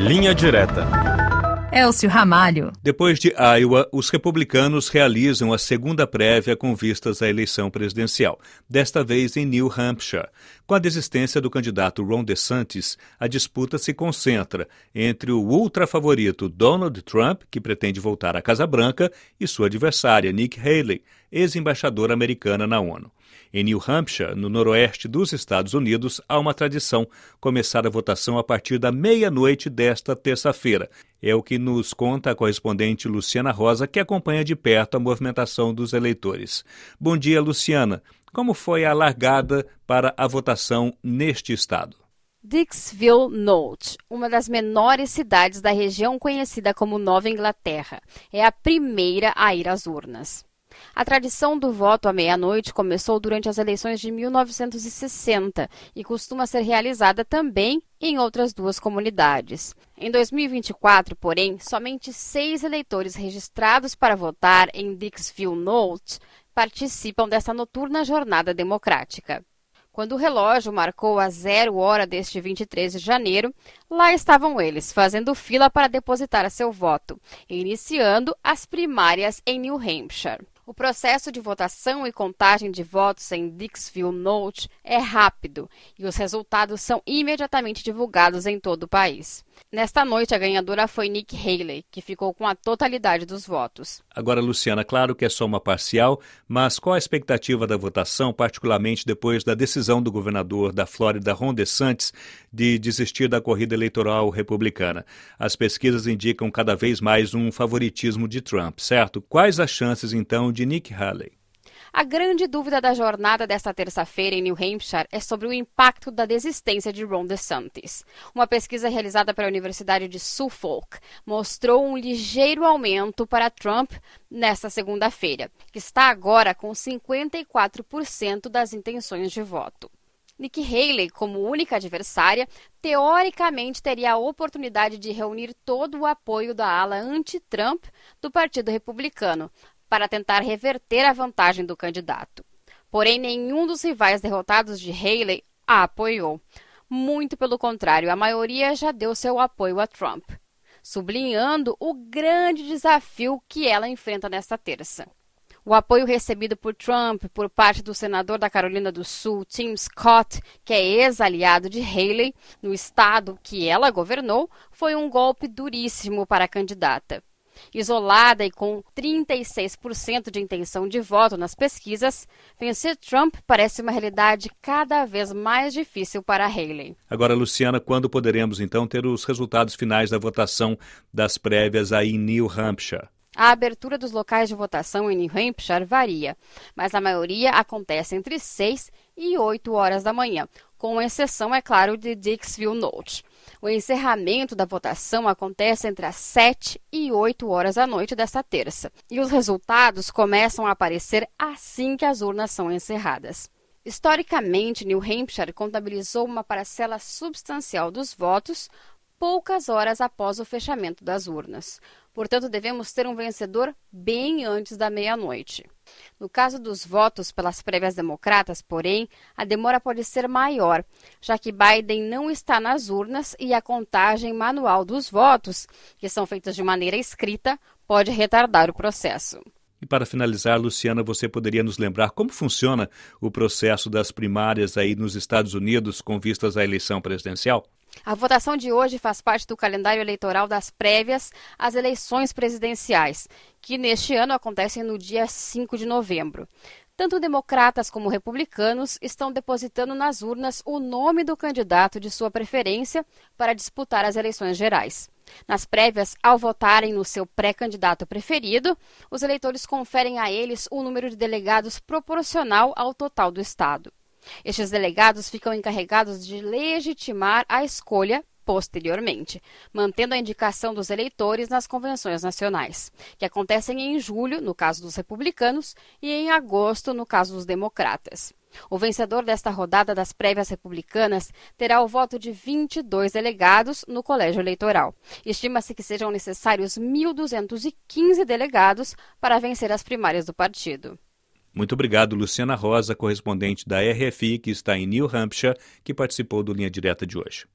Linha Direta. Elcio Ramalho. Depois de Iowa, os republicanos realizam a segunda prévia com vistas à eleição presidencial, desta vez em New Hampshire. Com a desistência do candidato Ron DeSantis, a disputa se concentra entre o ultra favorito Donald Trump, que pretende voltar à Casa Branca, e sua adversária Nikki Haley, ex-embaixadora americana na ONU. Em New Hampshire, no noroeste dos Estados Unidos, há uma tradição: começar a votação a partir da meia-noite desta terça-feira. É o que nos conta a correspondente Luciana Rosa, que acompanha de perto a movimentação dos eleitores. Bom dia, Luciana. Como foi a largada para a votação neste estado? Dixville Note, uma das menores cidades da região conhecida como Nova Inglaterra, é a primeira a ir às urnas. A tradição do voto à meia-noite começou durante as eleições de 1960 e costuma ser realizada também em outras duas comunidades. Em 2024, porém, somente seis eleitores registrados para votar em Dixville Note participam dessa noturna jornada democrática. Quando o relógio marcou a zero hora deste 23 de janeiro, lá estavam eles, fazendo fila para depositar seu voto, iniciando as primárias em New Hampshire. O processo de votação e contagem de votos em Dixville Note é rápido e os resultados são imediatamente divulgados em todo o país. Nesta noite, a ganhadora foi Nick Haley, que ficou com a totalidade dos votos. Agora, Luciana, claro que é só uma parcial, mas qual a expectativa da votação, particularmente depois da decisão do governador da Flórida, Ron DeSantis, de desistir da corrida eleitoral republicana? As pesquisas indicam cada vez mais um favoritismo de Trump, certo? Quais as chances, então, de Nick Haley? A grande dúvida da jornada desta terça-feira em New Hampshire é sobre o impacto da desistência de Ron DeSantis. Uma pesquisa realizada pela Universidade de Suffolk mostrou um ligeiro aumento para Trump nesta segunda-feira, que está agora com 54% das intenções de voto. Nikki Haley, como única adversária, teoricamente teria a oportunidade de reunir todo o apoio da ala anti-Trump do Partido Republicano, para tentar reverter a vantagem do candidato. Porém, nenhum dos rivais derrotados de Haley a apoiou. Muito pelo contrário, a maioria já deu seu apoio a Trump, sublinhando o grande desafio que ela enfrenta nesta terça. O apoio recebido por Trump por parte do senador da Carolina do Sul, Tim Scott, que é ex-aliado de Haley no estado que ela governou, foi um golpe duríssimo para a candidata. Isolada e com 36% de intenção de voto nas pesquisas, vencer Trump parece uma realidade cada vez mais difícil para Haley. Agora, Luciana, quando poderemos então ter os resultados finais da votação das prévias aí em New Hampshire? A abertura dos locais de votação em New Hampshire varia, mas a maioria acontece entre 6 e 8 horas da manhã, com exceção, é claro, de Dixville Note. O encerramento da votação acontece entre as 7 e 8 horas da noite desta terça, e os resultados começam a aparecer assim que as urnas são encerradas. Historicamente, New Hampshire contabilizou uma parcela substancial dos votos poucas horas após o fechamento das urnas. Portanto, devemos ter um vencedor bem antes da meia-noite. No caso dos votos pelas prévias democratas, porém, a demora pode ser maior, já que Biden não está nas urnas e a contagem manual dos votos, que são feitas de maneira escrita, pode retardar o processo. E para finalizar, Luciana, você poderia nos lembrar como funciona o processo das primárias aí nos Estados Unidos com vistas à eleição presidencial? A votação de hoje faz parte do calendário eleitoral das prévias às eleições presidenciais, que neste ano acontecem no dia 5 de novembro. Tanto democratas como republicanos estão depositando nas urnas o nome do candidato de sua preferência para disputar as eleições gerais. Nas prévias, ao votarem no seu pré-candidato preferido, os eleitores conferem a eles o número de delegados proporcional ao total do Estado. Estes delegados ficam encarregados de legitimar a escolha posteriormente, mantendo a indicação dos eleitores nas convenções nacionais, que acontecem em julho, no caso dos republicanos, e em agosto, no caso dos democratas. O vencedor desta rodada das prévias republicanas terá o voto de 22 delegados no colégio eleitoral. Estima-se que sejam necessários 1.215 delegados para vencer as primárias do partido. Muito obrigado, Luciana Rosa, correspondente da RFI, que está em New Hampshire, que participou do Linha Direta de hoje.